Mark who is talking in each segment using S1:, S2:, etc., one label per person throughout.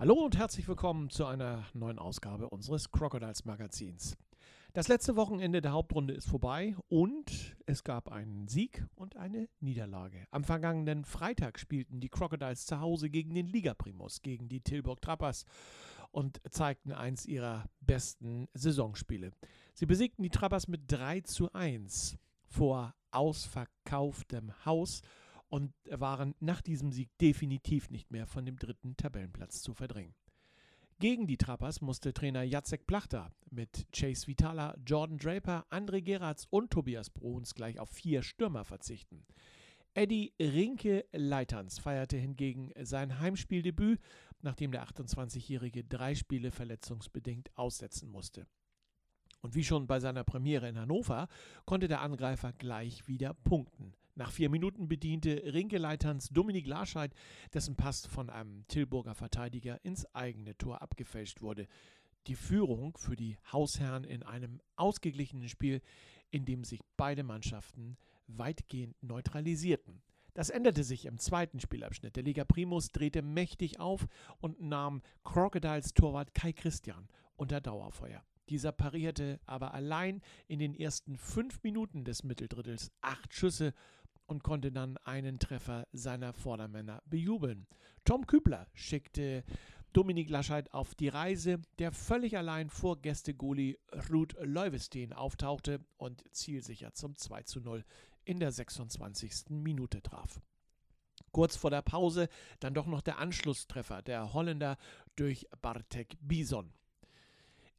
S1: Hallo und herzlich willkommen zu einer neuen Ausgabe unseres Crocodiles Magazins. Das letzte Wochenende der Hauptrunde ist vorbei und es gab einen Sieg und eine Niederlage. Am vergangenen Freitag spielten die Crocodiles zu Hause gegen den Ligaprimus, gegen die Tilburg Trappers und zeigten eins ihrer besten Saisonspiele. Sie besiegten die Trappers mit 3 zu 1 vor ausverkauftem Haus und waren nach diesem Sieg definitiv nicht mehr von dem dritten Tabellenplatz zu verdrängen. Gegen die Trappers musste Trainer Jacek Plachter mit Chase Vitala, Jordan Draper, André Geratz und Tobias Bruns gleich auf vier Stürmer verzichten. Eddie Rinke Leitans feierte hingegen sein Heimspieldebüt, nachdem der 28-Jährige drei Spiele verletzungsbedingt aussetzen musste. Und wie schon bei seiner Premiere in Hannover konnte der Angreifer gleich wieder punkten. Nach vier Minuten bediente Rinkeleiterns Dominik Larscheid, dessen Pass von einem Tilburger Verteidiger ins eigene Tor abgefälscht wurde. Die Führung für die Hausherren in einem ausgeglichenen Spiel, in dem sich beide Mannschaften weitgehend neutralisierten. Das änderte sich im zweiten Spielabschnitt. Der Liga Primus drehte mächtig auf und nahm Crocodiles Torwart Kai Christian unter Dauerfeuer. Dieser parierte aber allein in den ersten fünf Minuten des Mitteldrittels acht Schüsse und konnte dann einen Treffer seiner Vordermänner bejubeln. Tom Kübler schickte Dominik Lascheid auf die Reise, der völlig allein vor Gästegoli Ruth Leuvestein auftauchte und zielsicher zum 2 zu 0 in der 26. Minute traf. Kurz vor der Pause dann doch noch der Anschlusstreffer der Holländer durch Bartek Bison.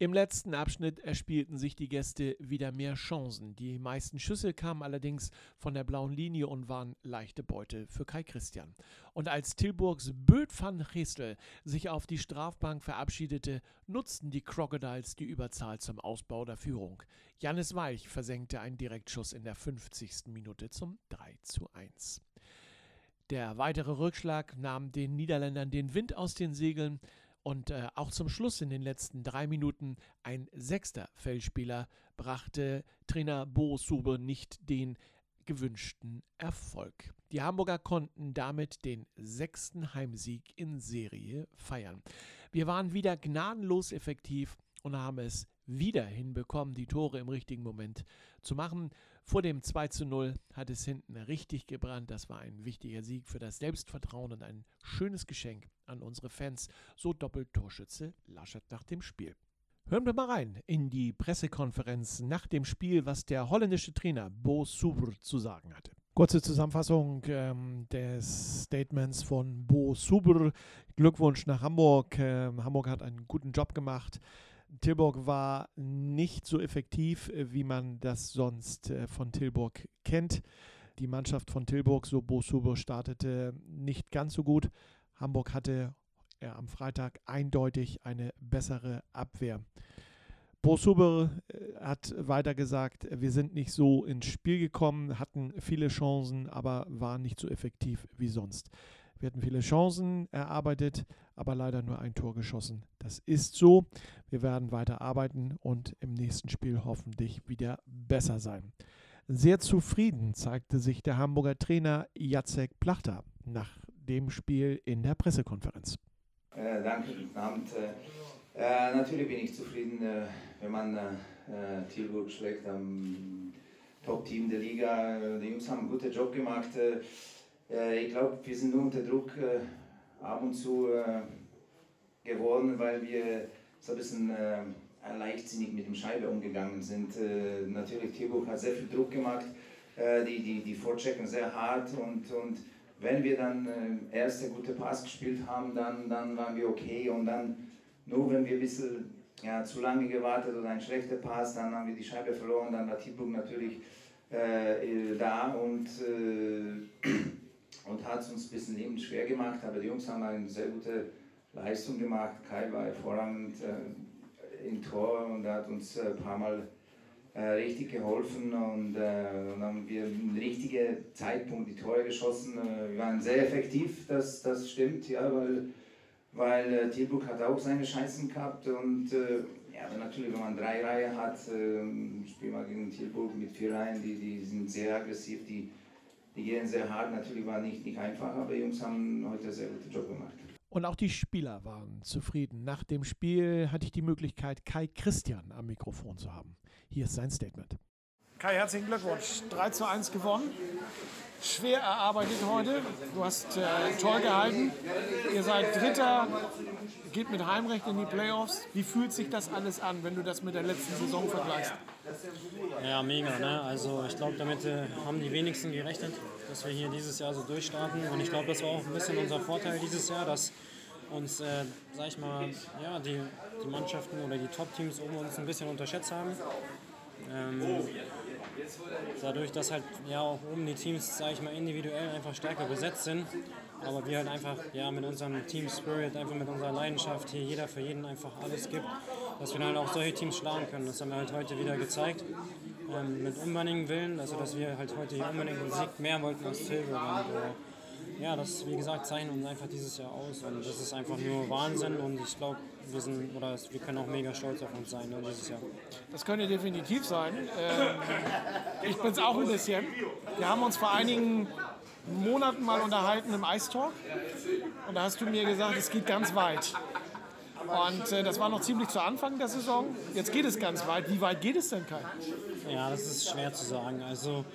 S1: Im letzten Abschnitt erspielten sich die Gäste wieder mehr Chancen. Die meisten Schüsse kamen allerdings von der blauen Linie und waren leichte Beute für Kai Christian. Und als Tilburgs Böd van Gestel sich auf die Strafbank verabschiedete, nutzten die Crocodiles die Überzahl zum Ausbau der Führung. Jannis Weich versenkte einen Direktschuss in der 50. Minute zum 3 zu 1. Der weitere Rückschlag nahm den Niederländern den Wind aus den Segeln. Und äh, auch zum Schluss in den letzten drei Minuten ein sechster Feldspieler brachte Trainer Bo Sube nicht den gewünschten Erfolg. Die Hamburger konnten damit den sechsten Heimsieg in Serie feiern. Wir waren wieder gnadenlos effektiv und haben es wieder hinbekommen, die Tore im richtigen Moment zu machen. Vor dem 2 zu 0 hat es hinten richtig gebrannt. Das war ein wichtiger Sieg für das Selbstvertrauen und ein schönes Geschenk an unsere Fans. So doppelt Torschütze Laschet nach dem Spiel. Hören wir mal rein in die Pressekonferenz nach dem Spiel, was der holländische Trainer Bo Subr zu sagen hatte. Kurze Zusammenfassung ähm, des Statements von Bo Subr. Glückwunsch nach Hamburg. Ähm, Hamburg hat einen guten Job gemacht. Tilburg war nicht so effektiv, äh, wie man das sonst äh, von Tilburg kennt. Die Mannschaft von Tilburg, so Bo Subo, startete nicht ganz so gut. Hamburg hatte am Freitag eindeutig eine bessere Abwehr. Bo Suber äh, hat weiter gesagt, wir sind nicht so ins Spiel gekommen, hatten viele Chancen, aber waren nicht so effektiv wie sonst. Wir hatten viele Chancen erarbeitet, aber leider nur ein Tor geschossen. Das ist so. Wir werden weiter arbeiten und im nächsten Spiel hoffentlich wieder besser sein. Sehr zufrieden zeigte sich der Hamburger Trainer Jacek Plachter nach dem Spiel in der Pressekonferenz.
S2: Äh, danke, guten Abend. Äh, äh natürlich bin ich zufrieden, äh, wenn man äh, äh, Tilburg schlägt am Top-Team der Liga. Die Jungs haben einen guten Job gemacht. Äh, ich glaube, wir sind nur unter Druck äh, ab und zu äh, geworden, weil wir so ein bisschen leichtsinnig mit dem Scheibe umgegangen sind. natürlich, Tilburg hat sehr viel Druck gemacht, die, die, die vorchecken sehr hart und, und wenn wir dann äh, erste gute Pass gespielt haben, dann, dann waren wir okay und dann nur wenn wir ein bisschen ja, zu lange gewartet oder ein schlechter Pass, dann haben wir die Scheibe verloren, dann war Tilburg natürlich äh, da und äh, und hat es uns ein bisschen Leben schwer gemacht. Aber die Jungs haben eine sehr gute Leistung gemacht. Kai war hervorragend äh, im Tor und hat uns ein paar Mal äh, richtig geholfen und, äh, und haben wir im richtigen Zeitpunkt die Tore geschossen. Äh, wir waren sehr effektiv, das, das stimmt, ja, weil, weil äh, Tilburg hat auch seine Chancen gehabt und äh, ja, aber natürlich, wenn man drei Reihen hat, äh, spielen wir gegen Tilburg mit vier Reihen, die, die sind sehr aggressiv, die, die gehen sehr hart. Natürlich war nicht, nicht einfach, aber die Jungs haben heute einen sehr guten Job gemacht.
S1: Und auch die Spieler waren zufrieden. Nach dem Spiel hatte ich die Möglichkeit, Kai Christian am Mikrofon zu haben. Hier ist sein Statement.
S3: Kai, herzlichen Glückwunsch. 3 zu 1 gewonnen. Schwer erarbeitet heute. Du hast äh, toll gehalten. Ihr seid Dritter, geht mit Heimrecht in die Playoffs. Wie fühlt sich das alles an, wenn du das mit der letzten Saison vergleichst?
S4: Ja, mega. Ne? Also ich glaube, damit äh, haben die wenigsten gerechnet, dass wir hier dieses Jahr so durchstarten. Und ich glaube, das war auch ein bisschen unser Vorteil dieses Jahr, dass uns, äh, sag ich mal, ja, die, die Mannschaften oder die Top-Teams um uns ein bisschen unterschätzt haben. Ähm, dadurch, dass halt ja auch oben die Teams, sag ich mal, individuell einfach stärker besetzt sind, aber wir halt einfach ja, mit unserem Team Spirit, einfach mit unserer Leidenschaft hier jeder für jeden einfach alles gibt, dass wir dann auch solche Teams schlagen können. Das haben wir halt heute wieder gezeigt. Ähm, mit unbändigen Willen, also dass wir halt heute hier unbedingt einen Sieg mehr wollten als Tilburg. Und, äh, ja, das, wie gesagt, zeichnet uns einfach dieses Jahr aus und das ist einfach nur Wahnsinn und ich glaube, wir sind oder wir können auch mega stolz auf uns sein ne, dieses Jahr.
S3: Das könnte definitiv sein. Ähm, ich bin es auch ein bisschen. Wir haben uns vor einigen Monaten mal unterhalten im Eistalk und da hast du mir gesagt, es geht ganz weit. Und äh, das war noch ziemlich zu Anfang der Saison. Jetzt geht es ganz weit. Wie weit geht es denn, Kai?
S4: Ja, das ist schwer zu sagen. Also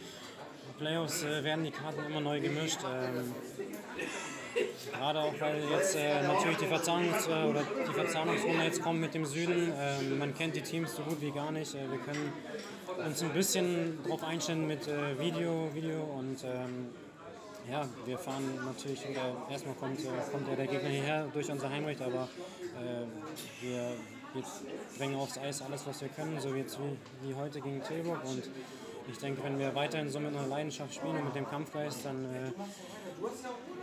S4: Playoffs äh, werden die Karten immer neu gemischt. Ähm, Gerade auch, weil jetzt äh, natürlich die, Verzahnungs äh, oder die Verzahnungsrunde jetzt kommt mit dem Süden. Ähm, man kennt die Teams so gut wie gar nicht. Äh, wir können uns ein bisschen darauf einstellen mit äh, Video, Video und ähm, ja, wir fahren natürlich, oder erstmal kommt, äh, kommt der Gegner hierher durch unser Heimrecht, aber äh, wir, wir bringen aufs Eis alles, was wir können, so jetzt wie, wie heute gegen Tilburg. Und ich denke, wenn wir weiterhin so mit einer Leidenschaft spielen und mit dem Kampfgeist, dann äh,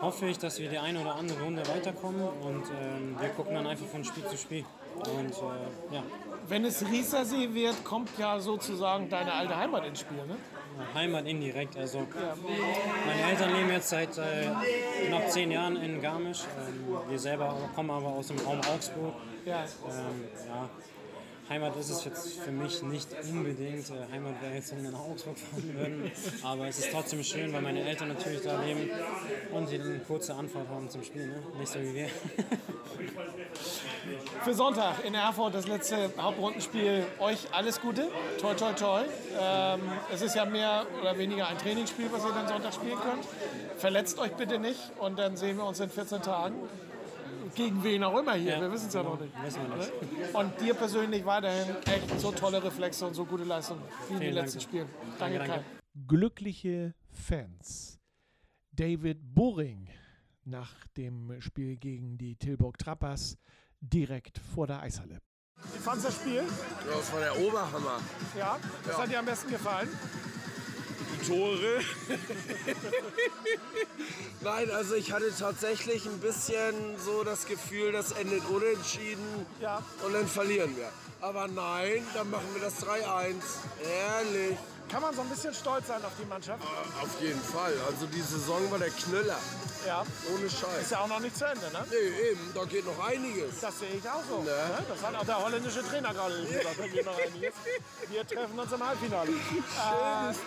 S4: hoffe ich, dass wir die eine oder andere Runde weiterkommen und ähm, wir gucken dann einfach von Spiel zu Spiel. Und äh, ja.
S3: Wenn es Riesersee wird, kommt ja sozusagen deine alte Heimat ins Spiel, ne?
S4: Heimat indirekt. Also meine Eltern leben jetzt seit äh, knapp zehn Jahren in Garmisch. Ähm, wir selber kommen aber aus dem Raum Augsburg. Ähm, ja. Heimat ist es jetzt für mich nicht unbedingt. Äh, Heimat wäre jetzt, wenn wir nach Augsburg fahren würden. Aber es ist trotzdem schön, weil meine Eltern natürlich da leben und die eine kurze Anfahrt haben zum Spiel. Ne? Nicht so wie wir.
S3: Für Sonntag in Erfurt, das letzte Hauptrundenspiel, euch alles Gute. Toi, toi, toi. Ähm, es ist ja mehr oder weniger ein Trainingsspiel, was ihr dann Sonntag spielen könnt. Verletzt euch bitte nicht und dann sehen wir uns in 14 Tagen. Gegen wen auch immer hier,
S4: Ja,
S3: wir wissen es ja noch nicht.
S4: Wissen wir nicht.
S3: Und dir persönlich weiterhin echt so tolle Reflexe und so gute Leistung wie in den letzten
S4: Dank.
S3: Spielen. Danke,
S4: Danke,
S3: Kai.
S4: danke.
S1: glückliche Fans. David Boring nach dem Spiel gegen die Tilburg Trappers direkt vor der Eishalle.
S3: Wie fandst du das Spiel?
S5: Ja, das war der Oberhammer.
S3: Ja, das hat dir am besten gefallen.
S5: Tore. Nein, also ich hatte tatsächlich ein bisschen so das Gefühl, das endet unentschieden
S3: Ja.
S5: und dann verlieren wir. Aber nein, dann machen wir das 3-1. Ehrlich.
S3: Kann man so ein bisschen stolz sein auf die Mannschaft?
S5: Auf jeden Fall. Also die Saison war der Knüller.
S3: Ja.
S5: Ohne
S3: Ist
S5: Scheiß.
S3: ja auch noch nicht zu Ende, ne?
S5: Nee, eben, da geht noch einiges.
S3: Das sehe ich auch so.
S5: Ne?
S3: Ne? Das hat auch der holländische Trainer gerade gesagt. Da geht noch einiges. Wir treffen uns im Halbfinale. Äh,
S5: Schönes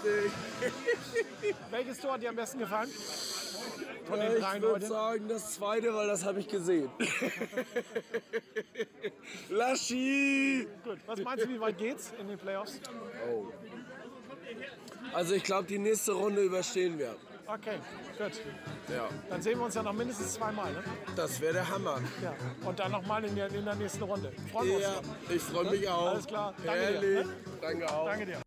S5: Ding.
S3: welches Tor hat dir am besten gefallen? Von
S5: Ja,
S3: den
S5: ich würde sagen, das zweite, weil das habe ich gesehen. Laschi!
S3: Gut. Was meinst du, wie weit geht's in den Playoffs?
S5: Also ich glaube, die nächste Runde überstehen wir.
S3: Okay, gut.
S5: Ja,
S3: Dann sehen wir uns ja noch mindestens zweimal. Ne?
S5: das wäre der Hammer.
S3: Ja. Und dann nochmal in der, in der nächsten Runde. Freuen wir uns.
S5: Ja, ich freue mich auch.
S3: Alles klar. Danke dir,
S5: Herrlich.
S3: ne?
S5: Danke auch.
S3: Danke dir.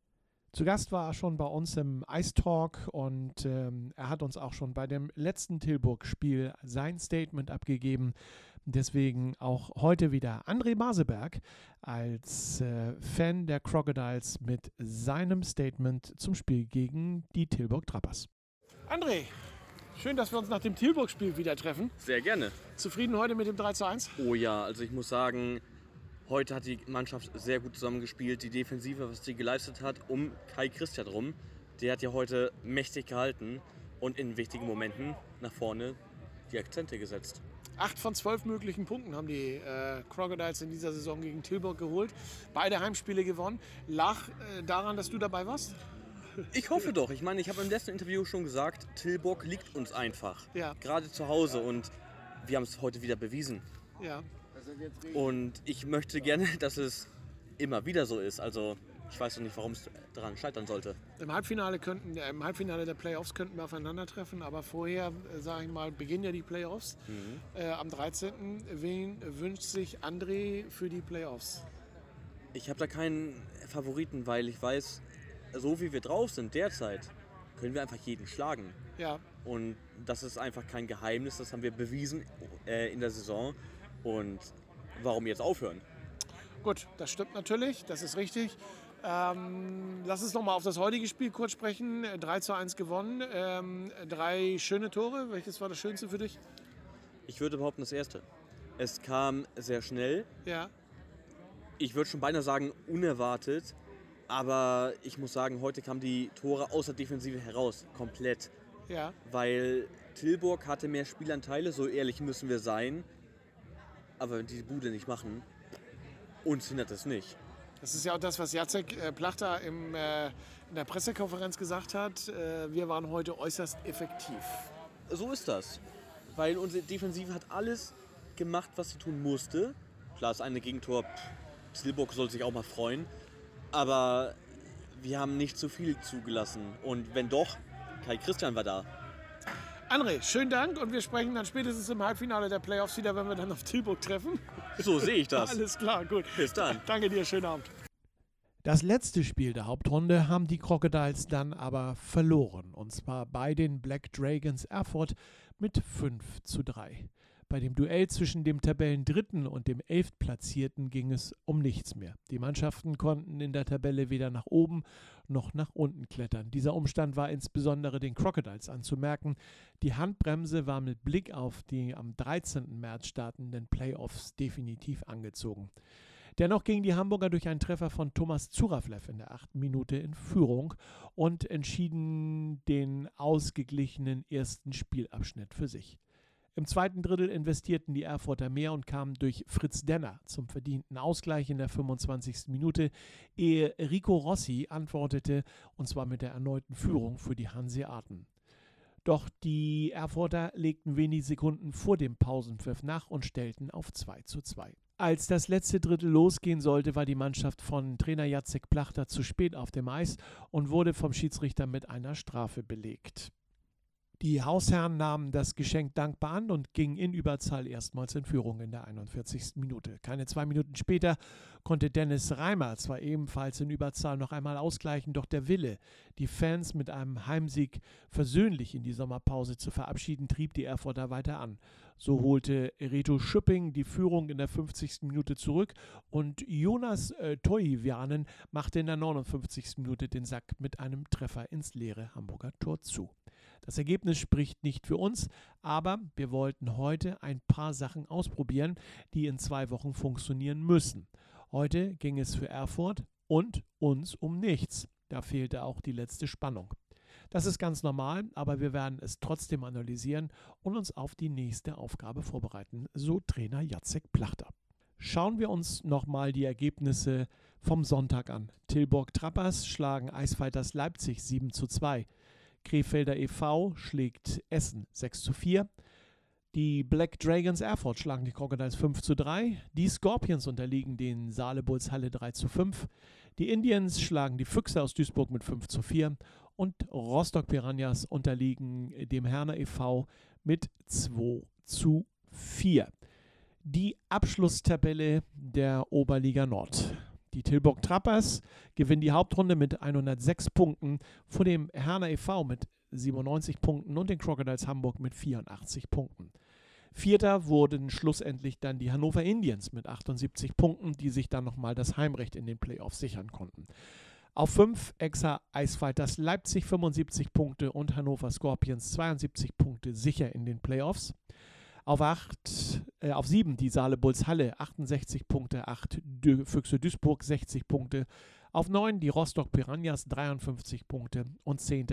S1: Zu Gast war er schon bei uns im Ice Talk und ähm, er hat uns auch schon bei dem letzten Tilburg-Spiel sein Statement abgegeben. Deswegen auch heute wieder André Maseberg als äh, Fan der Crocodiles mit seinem Statement zum Spiel gegen die Tilburg Trappers.
S3: André, Schön, dass wir uns nach dem Tilburg-Spiel wieder treffen.
S6: Sehr gerne.
S3: Zufrieden heute mit dem 3 zu 1?
S6: Oh ja, also ich muss sagen, heute hat die Mannschaft sehr gut zusammengespielt. Die Defensive, was sie geleistet hat, um Kai Christian rum, der hat ja heute mächtig gehalten und in wichtigen Momenten nach vorne die Akzente gesetzt.
S3: Acht von zwölf möglichen Punkten haben die äh, Crocodiles in dieser Saison gegen Tilburg geholt. Beide Heimspiele gewonnen. Lach äh, daran, dass du dabei warst?
S6: Ich hoffe doch. Ich meine, ich habe im letzten Interview schon gesagt, Tilburg liegt uns einfach.
S3: Ja.
S6: Gerade zu Hause und wir haben es heute wieder bewiesen.
S3: Ja.
S6: Und ich möchte gerne, dass es immer wieder so ist. Also ich weiß noch nicht, warum es daran scheitern sollte.
S3: Im Halbfinale, könnten, Im Halbfinale der Playoffs könnten wir aufeinandertreffen, aber vorher, äh, sage ich mal, beginnen ja die Playoffs. Äh, am 13. Wen wünscht sich André für die Playoffs?
S6: Ich habe da keinen Favoriten, weil ich weiß, so wie wir drauf sind derzeit, können wir einfach jeden schlagen.
S3: Ja,
S6: Und das ist einfach kein Geheimnis, das haben wir bewiesen äh, in der Saison. Und warum jetzt aufhören?
S3: gut, das stimmt natürlich, das ist richtig. Ähm, lass uns noch mal auf das heutige Spiel kurz sprechen. Äh, 3 zu 1 gewonnen, ähm, drei schöne Tore. Welches war das Schönste für dich?
S6: Ich würde behaupten, das erste. Es kam sehr schnell.
S3: Ja,
S6: Ich würde schon beinahe sagen, unerwartet. Aber ich muss sagen, heute kamen die Tore aus der Defensive heraus. Komplett.
S3: ja.
S6: Weil Tilburg hatte mehr Spielanteile, so ehrlich müssen wir sein. Aber wenn die Bude nicht machen, uns hindert es nicht.
S3: Das ist ja auch das, was Jacek äh, Plachter im, äh, in der Pressekonferenz gesagt hat. Äh, wir waren heute äußerst effektiv.
S6: So ist das. Weil unsere Defensive hat alles gemacht, was sie tun musste. Klar, das eine Gegentor, pff, Tilburg soll sich auch mal freuen. Aber wir haben nicht zu viel zugelassen. Und wenn doch, Kai Christian war da.
S3: André, schönen Dank und wir sprechen dann spätestens im Halbfinale der Playoffs wieder, wenn wir dann auf Tilburg treffen.
S6: So sehe ich das.
S3: Alles klar, gut.
S6: Bis dann.
S3: Danke dir, schönen Abend.
S1: Das letzte Spiel der Hauptrunde haben die Crocodiles dann aber verloren. Und zwar bei den Black Dragons Erfurt mit 5 zu 3. Bei dem Duell zwischen dem Tabellendritten und dem Elftplatzierten ging es um nichts mehr. Die Mannschaften konnten in der Tabelle weder nach oben noch nach unten klettern. Dieser Umstand war insbesondere den Crocodiles anzumerken. Die Handbremse war mit Blick auf die am 13. März startenden Playoffs definitiv angezogen. Dennoch ging die Hamburger durch einen Treffer von Thomas Zuraflev in der achten Minute in Führung und entschieden den ausgeglichenen ersten Spielabschnitt für sich. Im zweiten Drittel investierten die Erfurter mehr und kamen durch Fritz Denner zum verdienten Ausgleich in der 25. Minute, ehe Rico Rossi antwortete, und zwar mit der erneuten Führung für die Hanseaten. Doch die Erfurter legten wenige Sekunden vor dem Pausenpfiff nach und stellten auf 2 zu 2. Als das letzte Drittel losgehen sollte, war die Mannschaft von Trainer Jacek Plachter zu spät auf dem Eis und wurde vom Schiedsrichter mit einer Strafe belegt. Die Hausherren nahmen das Geschenk dankbar an und gingen in Überzahl erstmals in Führung in der 41. Minute. Keine zwei Minuten später konnte Dennis Reimer zwar ebenfalls in Überzahl noch einmal ausgleichen, doch der Wille, die Fans mit einem Heimsieg versöhnlich in die Sommerpause zu verabschieden, trieb die Erfurter weiter an. So holte Reto Schüpping die Führung in der 50. Minute zurück und Jonas äh, Toivianen machte in der 59. Minute den Sack mit einem Treffer ins leere Hamburger Tor zu. Das Ergebnis spricht nicht für uns, aber wir wollten heute ein paar Sachen ausprobieren, die in zwei Wochen funktionieren müssen. Heute ging es für Erfurt und uns um nichts. Da fehlte auch die letzte Spannung. Das ist ganz normal, aber wir werden es trotzdem analysieren und uns auf die nächste Aufgabe vorbereiten, so Trainer Jacek Plachter. Schauen wir uns nochmal die Ergebnisse vom Sonntag an. Tilburg Trappers schlagen Eisfighters Leipzig 7 zu 2. Krefelder e.V. schlägt Essen 6 zu 4. Die Black Dragons Erfurt schlagen die Crocodiles 5 zu 3. Die Scorpions unterliegen den Saale-Bulls Halle 3 zu 5. Die Indians schlagen die Füchse aus Duisburg mit 5 zu 4. Und Rostock Piranhas unterliegen dem Herner e.V. mit 2 zu 4. Die Abschlusstabelle der Oberliga Nord. Die Tilburg Trappers gewinnen die Hauptrunde mit 106 Punkten vor dem Herner e.V. mit 97 Punkten und den Crocodiles Hamburg mit 84 Punkten. Vierter wurden schlussendlich dann die Hannover Indians mit 78 Punkten, die sich dann nochmal das Heimrecht in den Playoffs sichern konnten. Auf 5 Exa Eisfighters Leipzig 75 Punkte und Hannover Scorpions 72 Punkte sicher in den Playoffs. Auf 8, äh, auf 7 die Saale Bulls Halle 68 Punkte, 8 Dü Füchse Duisburg 60 Punkte. Auf 9 die Rostock Piranhas 53 Punkte und 10.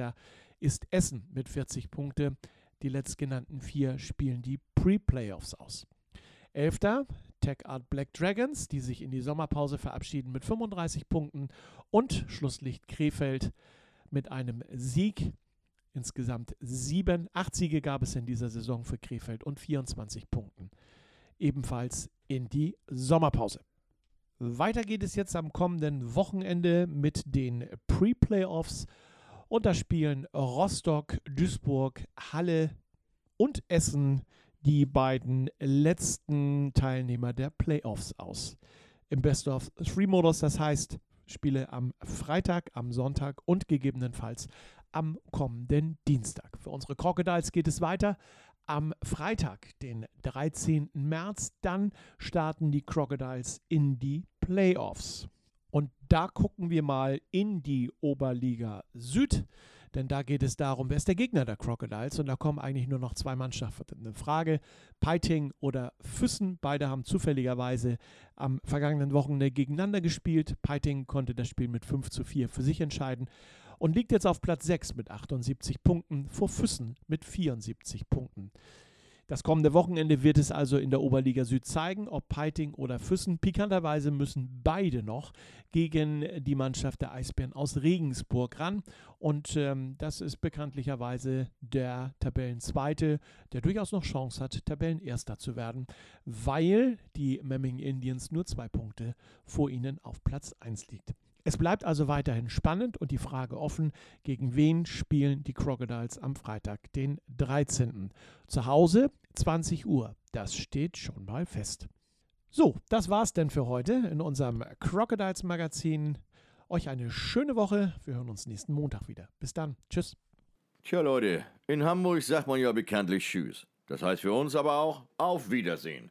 S1: ist Essen mit 40 Punkte. Die letztgenannten vier spielen die Pre-Playoffs aus. 11. Tech Art Black Dragons, die sich in die Sommerpause verabschieden mit 35 Punkten. Und Schlusslicht Krefeld mit einem Sieg. Insgesamt sieben, acht Siege gab es in dieser Saison für Krefeld und 24 Punkten. Ebenfalls in die Sommerpause. Weiter geht es jetzt am kommenden Wochenende mit den Pre-Playoffs. Und da spielen Rostock, Duisburg, Halle und Essen die beiden letzten Teilnehmer der Playoffs aus. Im Best of Three Modus, das heißt Spiele am Freitag, am Sonntag und gegebenenfalls am kommenden Dienstag. Für unsere Crocodiles geht es weiter. Am Freitag, den 13. März, dann starten die Crocodiles in die Playoffs. Und da gucken wir mal in die Oberliga Süd. Denn da geht es darum, wer ist der Gegner der Crocodiles? Und da kommen eigentlich nur noch zwei Mannschaften in Frage. Peiting oder Füssen. Beide haben zufälligerweise am vergangenen Wochenende gegeneinander gespielt. Peiting konnte das Spiel mit 5 zu 4 für sich entscheiden und liegt jetzt auf Platz 6 mit 78 Punkten vor Füssen mit 74 Punkten. Das kommende Wochenende wird es also in der Oberliga Süd zeigen, ob Peiting oder Füssen. Pikanterweise müssen beide noch gegen die Mannschaft der Eisbären aus Regensburg ran. Und ähm, das ist bekanntlicherweise der Tabellenzweite, der durchaus noch Chance hat, Tabellenerster zu werden, weil die Memming Indians nur zwei Punkte vor ihnen auf Platz 1 liegt. Es bleibt also weiterhin spannend und die Frage offen, gegen wen spielen die Crocodiles am Freitag, den 13. Zu Hause 20 Uhr. Das steht schon mal fest. So, das war's denn für heute in unserem Crocodiles Magazin. Euch eine schöne Woche. Wir hören uns nächsten Montag wieder. Bis dann. Tschüss.
S7: Tja, Leute, in Hamburg sagt man ja bekanntlich Tschüss. Das heißt für uns aber auch Auf Wiedersehen.